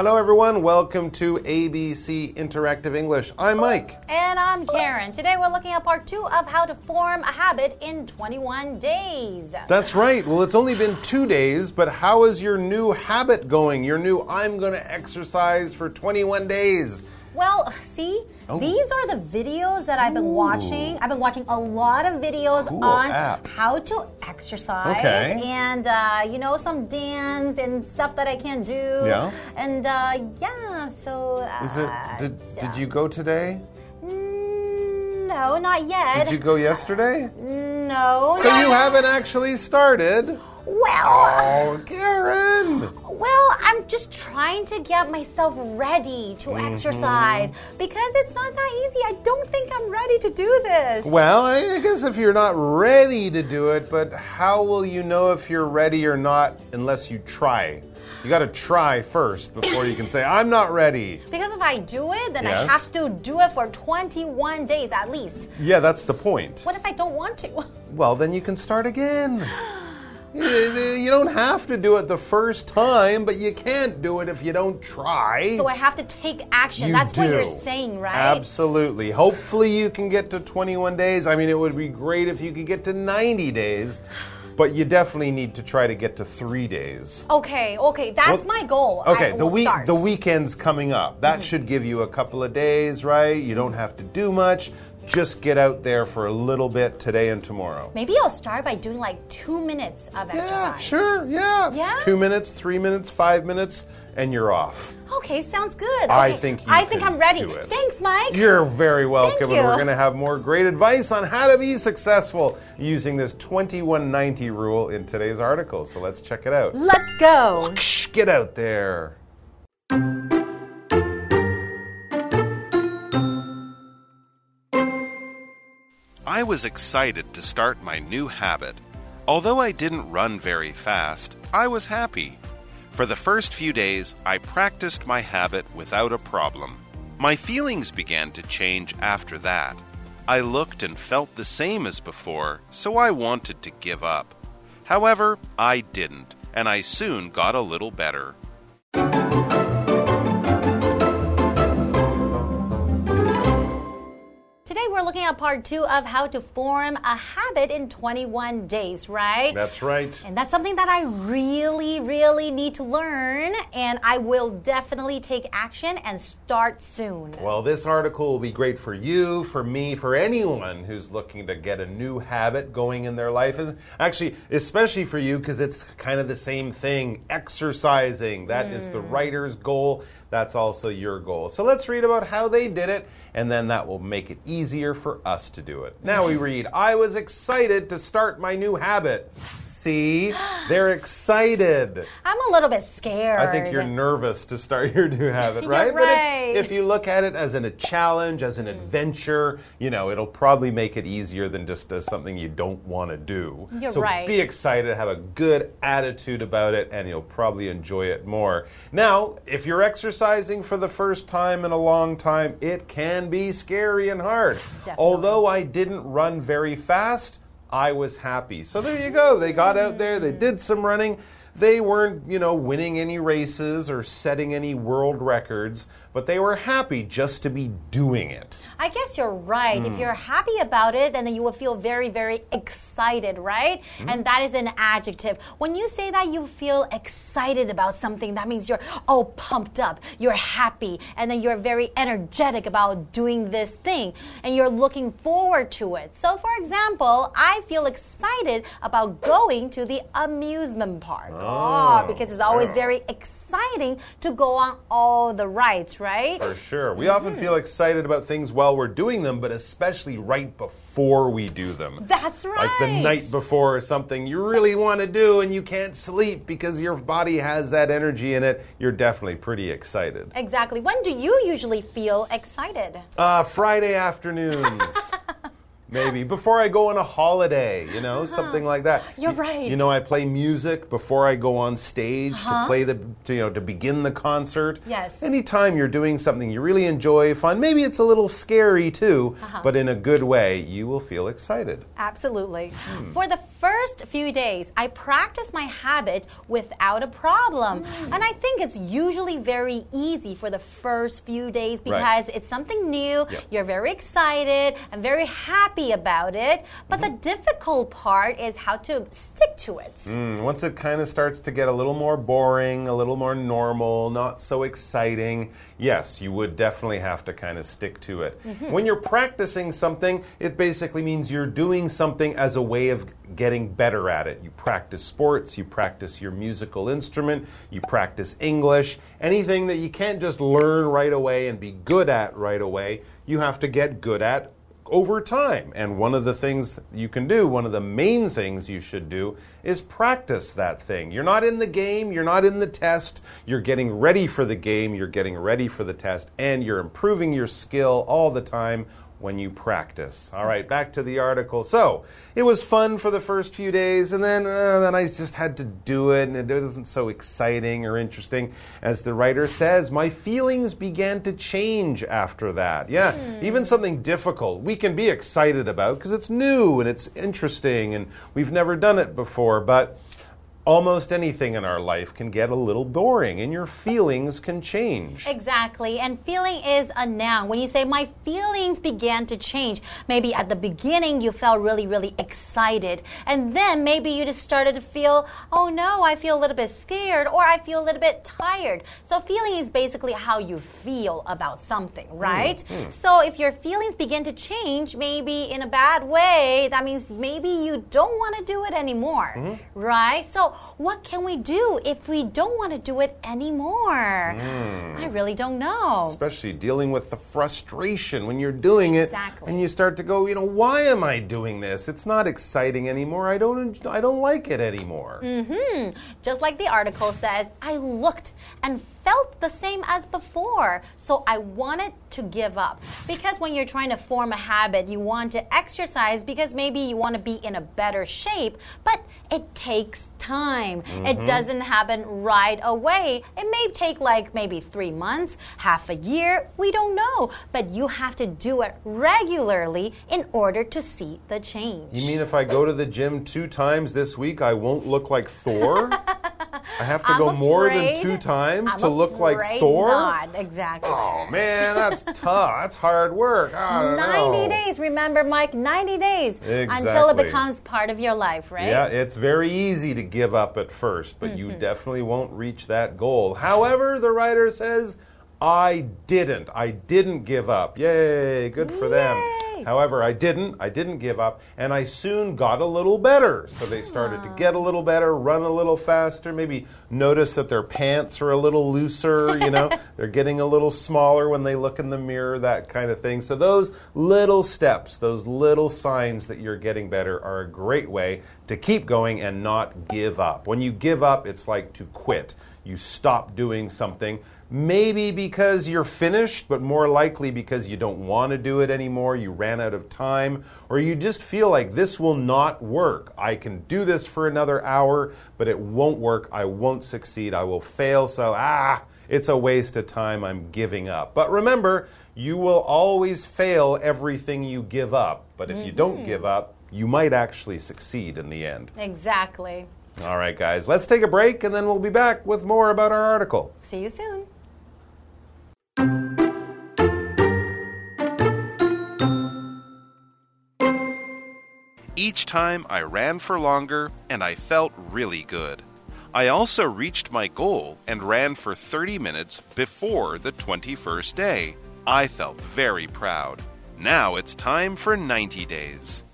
Hello, everyone. Welcome to ABC Interactive English. I'm Mike. And I'm Karen. Today we're looking at part two of how to form a habit in 21 days. That's right. Well, it's only been two days, but how is your new habit going? Your new I'm going to exercise for 21 days. Well, see, Oh. these are the videos that I've been watching. I've been watching a lot of videos Cool on app. how to exercise Okay. and, uh, you know, some dance and stuff that I can't do. Yeah. And, uh, yeah, so. Uh, Is it? Did, did you go today? Mm, No, not yet. Did you go yesterday? No. So you haven't actually started. Well. Oh, Karen. Well, I'm just trying to get myself ready to Mm-hmm. exercise because it's not that easy. I don't think I'm ready to do this. Well, I guess if you're not ready to do it, but how will you know if you're ready or not unless you try? You got to try first before you can say, I'm not ready. Because if I do it, then I have to do it for 21 days at least. Yeah, that's the point. What if I don't want to? Well, then you can start again. You you don't have to do it the first time, but you can't do it if you don't try. So I have to take action. You That's what you're saying, right? Absolutely. Hopefully, you can get to 21 days. I mean, it would be great if you could get to 90 days, but you definitely need to try to get to three days. Okay, okay, that's Well, my goal. Okay, I the week the weekend's coming up. That mm-hmm. should give you a couple of days, right? You don't have to do much. Just get out there for a little bit today and tomorrow. Maybe I'll start by doing like two minutes of Yeah, exercise. sure. Yeah. Yeah? Two minutes, three minutes, five minutes, and you're off. Okay, sounds good. I think you I think I'm ready. Thanks, Mike. You're very welcome, Thank and we're going to have more great advice on how to be successful using this 2190 rule in today's article. So let's check it out. Let's go. Shh, Get out there. I was excited to start my new habit. Although I didn't run very fast, I was happy. For the first few days, I practiced my habit without a problem. My feelings began to change after that. I looked and felt the same as before, so I wanted to give up. However, I didn't, and I soon got a little better. Looking at part two of how to form a habit in 21 days, right? That's right. and that's something that I really, really need to learn, and I will definitely take action and start soon. Well, this article will be great for you, for me, for anyone who's looking to get a new habit going in their life. And actually, especially for you, because it's kind of the same thing exercising. That is the mm. writer's goal. That's also your goal. So let's read about how they did it, and then that will make it easier for us to do it. Now we read I was excited to start my new habit. See, they're excited. I'm a little bit scared. I think you're nervous to start your new habit, You're right? right. But if, if you look at it as an, a challenge, as an mm. adventure, you know, it'll probably make it easier than just as something you don't want to do. You're so right. be excited, have a good attitude about it, and you'll probably enjoy it more. Now, if you're exercising for the first time in a long time, it can be scary and hard. Definitely. Although I didn't run very fast, I was happy. So there you go. They got out there, they did some running. They weren't, you know, winning any races or setting any world records, but they were happy just to be doing it. I guess you're right. Hmm. If you're happy about it, then you will feel very, very excited, right? Hmm. And that is an adjective. When you say that you feel excited about something, that means you're all pumped up, you're happy, and then you're very energetic about doing this thing, and you're looking forward to it. So, for example, I feel excited about going to the amusement park. Oh, because it's always yeah. very exciting to go on all the rides, right? For sure. We often feel excited about things while we're doing them, but especially right before we do them. That's right. Like the night before or something you really want to do and you can't sleep because your body has that energy in it, you're definitely pretty excited. Exactly. When do you usually feel excited? Uh, Friday afternoons. maybe before I go on a holiday, you know, something like that. Uh-huh. You're right. You know, I play music before I go on stage to play the, to, you know, to begin the concert. Uh-huh. Yes. Anytime you're doing something you really enjoy, fun, maybe it's a little scary too, Uh-huh. but in a good way, you will feel excited. Absolutely. For the first few days, I practice my habit without a problem. And I think it's usually very easy for the first few days because it's something new, Yep. you're very excited and very happy about it. But the difficult part is how to stick to it. Mm, Once it kind of starts to get a little more boring, a little more normal, not so exciting, yes, you would definitely have to kind of stick to it. When you're practicing something, it basically means you're doing something as a way of getting better at it. You practice sports, you practice your musical instrument, you practice English, anything that you can't just learn right away and be good at right away, you have to get good at over time. And one of the things you can do, one of the main things you should do, is practice that thing. You're not in the game, you're not in the test, you're getting ready for the game, you're getting ready for the test, and you're improving your skill all the time when you practice. All right, back to the article. So it was fun for the first few days, and then uh, then I just had to do it, and it wasn't so exciting or interesting. As the writer says, my feelings began to change after that. Yeah, even something difficult we can be excited about because it's new and it's interesting, and we've never done it before, but. Almost anything in our life can get a little boring, and your feelings can change. Exactly. And feeling is a noun. When you say, my feelings began to change, maybe at the beginning you felt really, really excited. And then maybe you just started to feel, oh no, I feel a little bit scared or I feel a little bit tired. So, feeling is basically how you feel about something, hmm, right? Hmm. So, if your feelings begin to change, maybe in a bad way, that means maybe you don't want to do it anymore, mm-hmm. right? So, what can we do if we don't want to do it anymore? I really don't know. especially dealing with the frustration when you're doing it and you start to go you know why am i doing this it's not exciting anymore i don't i don't like it anymore Mm-hmm. Just like the article says, I looked and felt the same as before, so I wanted to give up. Because when you're trying to form a habit, you want to exercise because maybe you want to be in a better shape, but it takes time. It mm-hmm. doesn't happen right away. It may take like maybe three months, half a year, we don't know. But you have to do it regularly in order to see the change. you mean if i go to the gym two times this week i won't look like thor i have to I'm go more than two times I'm to look like thor Not exactly. oh man that's tough that's hard work 90 know. days, remember, Mike, 90 days until it becomes part of your life, right? Yeah, it's very easy to give up at first, but you Mm-hmm. definitely won't reach that goal. However, the writer says, I didn't. I didn't give up. Yay, good for Yay. them. However, I didn't. I didn't give up, and I soon got a little better. So they started to ah. get a little better, run a little faster, maybe notice that their pants are a little looser, you know, they're getting a little smaller when they look in the mirror, that kind of thing. So those little steps, those little signs that you're getting better are a great way to keep going and not give up. When you give up, it's like to quit. You stop doing something. Maybe because you're finished, but more likely because you don't want to do it anymore, you ran out of time, or you just feel like this will not work. I can do this for another hour, but it won't work. I won't succeed. I will fail. So, ah, it's a waste of time. I'm giving up. But remember, you will always fail everything you give up. But if you don't give up, you might actually succeed in the end. Exactly. All right, guys, let's take a break and then we'll be back with more about our article. See you soon. Each time I ran for longer and I felt really good. I also reached my goal and ran for 30 minutes before the 21st day. I felt very proud. Now it's time for 90 days.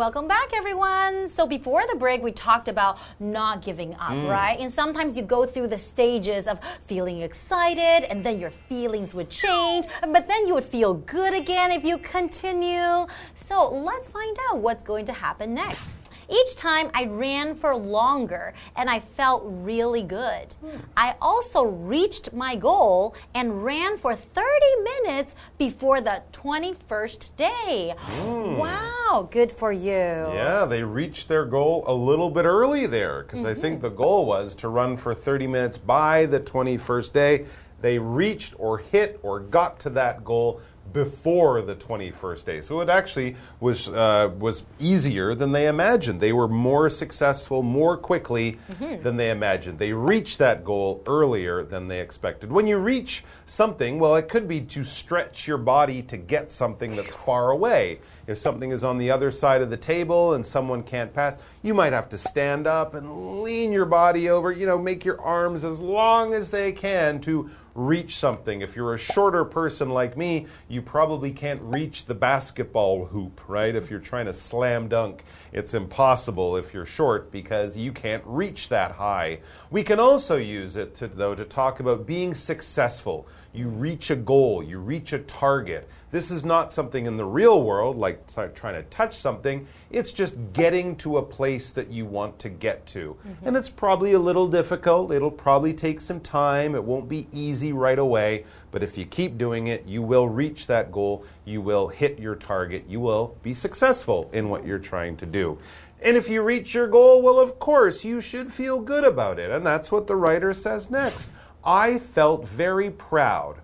Welcome back, everyone. So, before the break, we talked about not giving up, mm. right? And sometimes you go through the stages of feeling excited, and then your feelings would change, but then you would feel good again if you continue. So, let's find out what's going to happen next. Each time I ran for longer and I felt really good. Hmm. I also reached my goal and ran for 30 minutes before the 21st day. Hmm. Wow, good for you. Yeah, they reached their goal a little bit early there because I think mm-hmm. the goal was to run for 30 minutes by the 21st day. They reached or hit or got to that goal before the 21st day. So it actually was uh, was easier than they imagined. They were more successful more quickly than they imagined. They reached that goal earlier than they expected. When you reach something, well, it could be to stretch your body to get something that's far away. If something is on the other side of the table and someone can't pass, you might have to stand up and lean your body over, you know, make your arms as long as they can to reach something. If you're a shorter person like me, you probably can't reach the basketball hoop, right? If you're trying to slam dunk, it's impossible if you're short because you can't reach that high. We can also use it to, though to talk about being successful. You reach a goal, you reach a target. This is not something in the real world like trying to touch something. It's just getting to a place that you want to get to. Mm-hmm. And it's probably a little difficult. It'll probably take some time. It won't be easy right away. But if you keep doing it, you will reach that goal. You will hit your target. You will be successful in what you're trying to do. And if you reach your goal, well, of course, you should feel good about it. And that's what the writer says next. I felt very proud.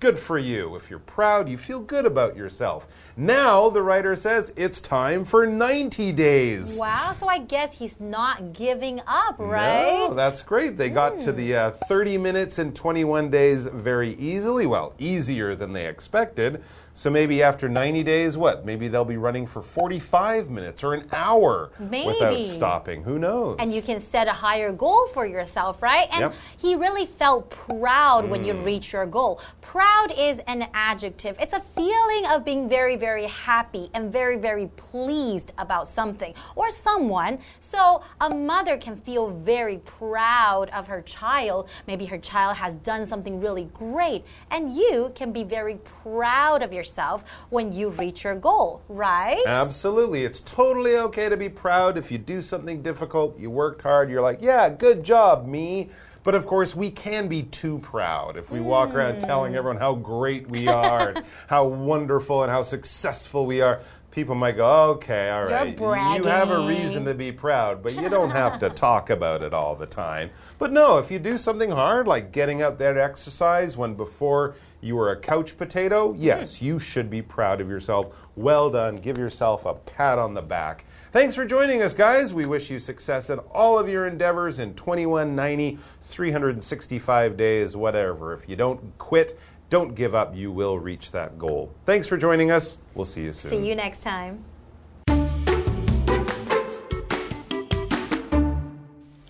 Good for you. If you're proud, you feel good about yourself. Now, the writer says it's time for 90 days. Wow, so I guess he's not giving up, right? No, that's great. They got to the uh, 30 minutes and 21 days very easily. Well, easier than they expected. So maybe after 90 days, what? Maybe they'll be running for 45 minutes or an hour without stopping. Who knows? And you can set a higher goal for yourself, right? And Yep. he really felt proud when you mm. reach your goal. Proud is an adjective. It's a feeling of being very, very happy and very, very pleased about something or someone. So a mother can feel very proud of her child. Maybe her child has done something really great. And you can be very proud of yourself when you reach your goal, right? Absolutely. It's totally okay to be proud if you do something difficult, you worked hard, you're like, yeah, good job, me. But of course, we can be too proud if we walk around hmm. telling everyone how great we are, and how wonderful and how successful we are. People might go, okay, all right. You have a reason to be proud, but you don't have to talk about it all the time. But no, if you do something hard, like getting out there to exercise when before you were a couch potato, yes, mm-hmm. you should be proud of yourself. Well done. Give yourself a pat on the back. Thanks for joining us, guys. We wish you success in all of your endeavors in 2190, 365 days, whatever. If you don't quit, don't give up, you will reach that goal. Thanks for joining us. We'll see you soon. See you next time.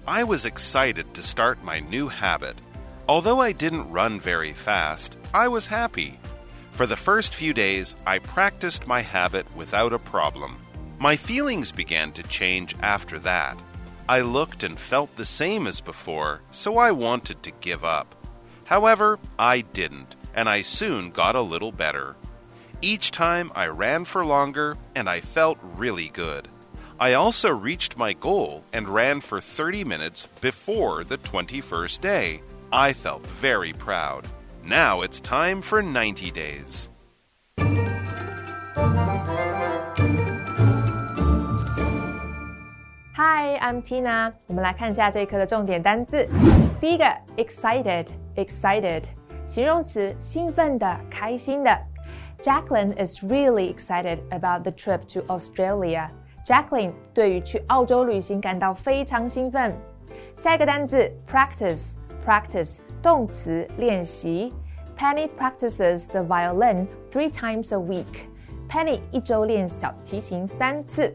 I was excited to start my new habit. Although I didn't run very fast, I was happy. For the first few days, I practiced my habit without a problem. My feelings began to change after that. I looked and felt the same as before, so I wanted to give up. However, I didn't, and I soon got a little better. Each time I ran for longer, and I felt really good. I also reached my goal and ran for 30 minutes before the 21st day. I felt very proud. Now it's time for 90 days. Hi, I'm Tina。我们来看一下这一课的重点单字。第一个，excited，excited，形容词，兴奋的、开心的。Jacqueline is really excited about the trip to Australia. Jacqueline 对于去澳洲旅行感到非常兴奋。下一个单字 ，practice，practice，动词，练习。Penny practices the violin three times a week. Penny 一周练小提琴三次。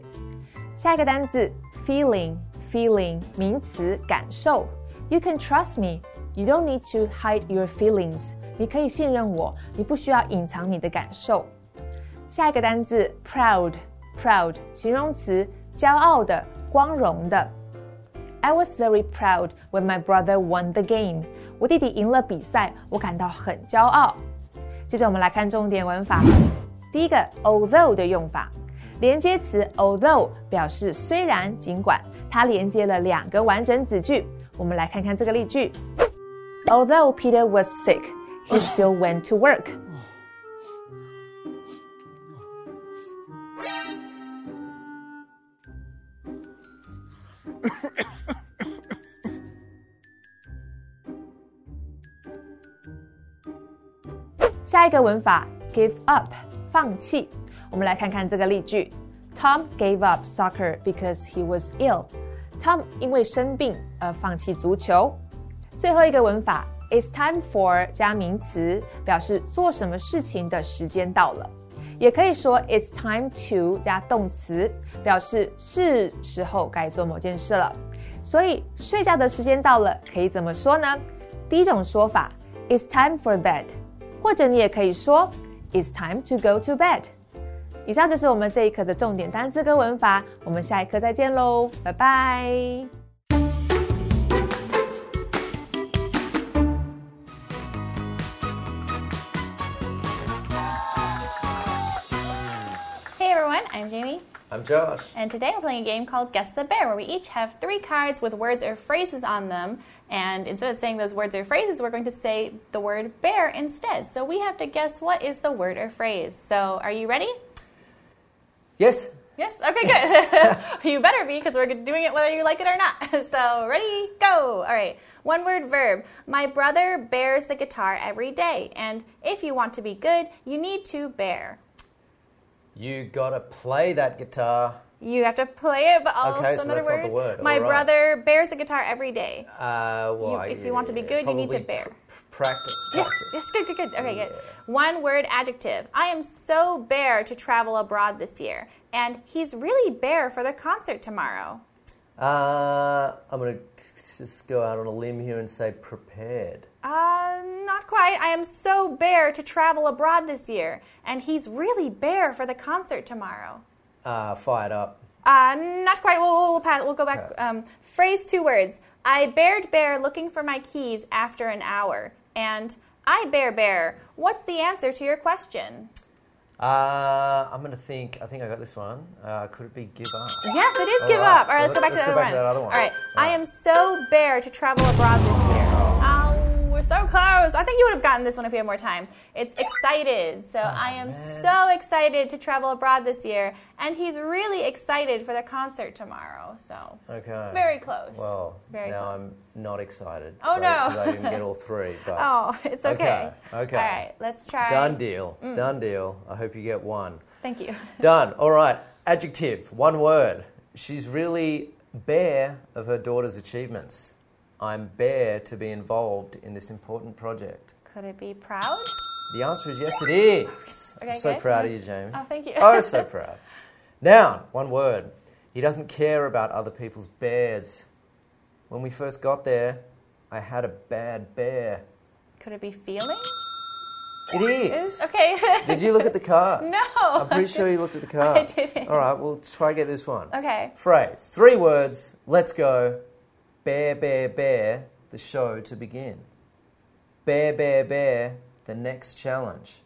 下一个单词 feeling feeling 名词感受。You can trust me. You don't need to hide your feelings. 你可以信任我，你不需要隐藏你的感受。下一个单词 proud proud 形容词骄傲的、光荣的。 I was very proud when my brother won the game. 我弟弟赢了比赛，我感到很骄傲。接着我们来看重点文法。第一个，although 的用法。 连接词 although 表示虽然、尽管，它连接了两个完整子句。我们来看看这个例句：Although Peter was sick, he still went to work. 下一个文法 give up 放弃。我们来看看这个例句：Tom gave up soccer because he was ill. Tom 因为生病而放弃足球。最后一个文法 It's time for 加名词，表示做什么事情的时间到了。也可以说 It's time to 加动词，表示是时候该做某件事了。所以睡觉的时间到了，可以怎么说呢？第一种说法 It's time for bed，或者你也可以说 It's time to go to bed。以上就是我们这一课的重点单词跟文法，我们下一课再见喽，拜拜。Hey everyone, I'm Jamie. I'm Josh. And today we're playing a game called Guess the Bear, where we each have three cards with words or phrases on them. And instead of saying those words or phrases, we're going to say the word bear instead. So we have to guess what is the word or phrase. So are you ready? Yes. Yes? Okay, good. you better be because we're doing it whether you like it or not. So ready, go. All right. One word verb. My brother bears the guitar every day. And if you want to be good, you need to bear. You gotta play that guitar. You have to play it, but also Okay, so another that's not word. the word. My right. brother bears the guitar every day. Uh, well, You- I- if you want to be good, you need to bear. pr- practice. Yes, Practice. yes, good, good, good. Okay, good. One word adjective. I am so bare to travel abroad this year, and he's really bare for the concert tomorrow. Uh, I'm gonna just go out on a limb here and say prepared. Uh, not quite. I am so bare to travel abroad this year, and he's really bare for the concert tomorrow. Uh, fired up. Uh, not quite. We'll, we'll, pass, we'll go back. Um, phrase two words. I bared bear looking for my keys after an hour. And I bear bear. What's the answer to your question? Uh, I'm gonna think. I think I got this one. Uh, could it be give up? Yes, it is All give right. up. All right, Well, let's, go back to let's the go other, back to one. that other one. All right. All I am so bare to travel abroad this year. Oh, we're so close. I think you would have gotten this one if you had more time. It's excited. So I am Oh, man. so excited to travel abroad this year, and he's really excited for the concert tomorrow. So Okay. very close. Well, Very now close. I'm not excited. Oh, so, no. I didn't get all three. But Oh, it's okay. Okay, okay. All right, let's try. done deal. Mm. Done deal. I hope you get one. Thank you. Done. All right. Adjective. One word. She's really bare of her daughter's achievements. I'm bare to be involved in this important project. Could it be proud? The answer is yes, it is. Okay, I'm so okay. proud of you, Jamie. Oh, thank you. oh, so proud. Noun. One word. He doesn't care about other people's bears. When we first got there, I had a bad bear. Could it be feeling? It is. Okay. Did you look at the cards? No. I'm pretty sure you looked at the cards. didn't. All right, we'll try to get this one. okay. Phrase. Three words. Let's go. Bear, bear, bear. The show to begin. Bear, bear, bear. The next challenge.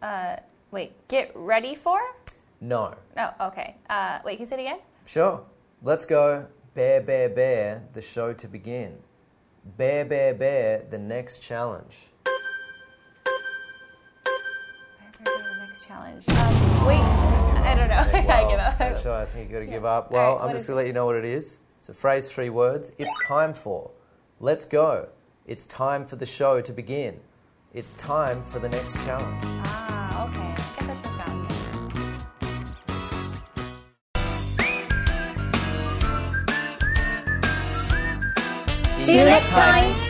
Uh, wait. Get ready for? No. No. Okay. Uh, wait. Can you say it again? Sure. Let's go. Bear, bear, bear. The show to begin. Bear, bear, bear. The next challenge. The next challenge. Um, wait. I don't know. I Well, give up. Sure I think you got to give up. Well, right, I'm just going to let you know what it is. It's a phrase, three words. It's time for. Let's go. It's time for the show to begin. It's time for the next challenge. Ah. Okay. I guess I should have gotten that. See you next time.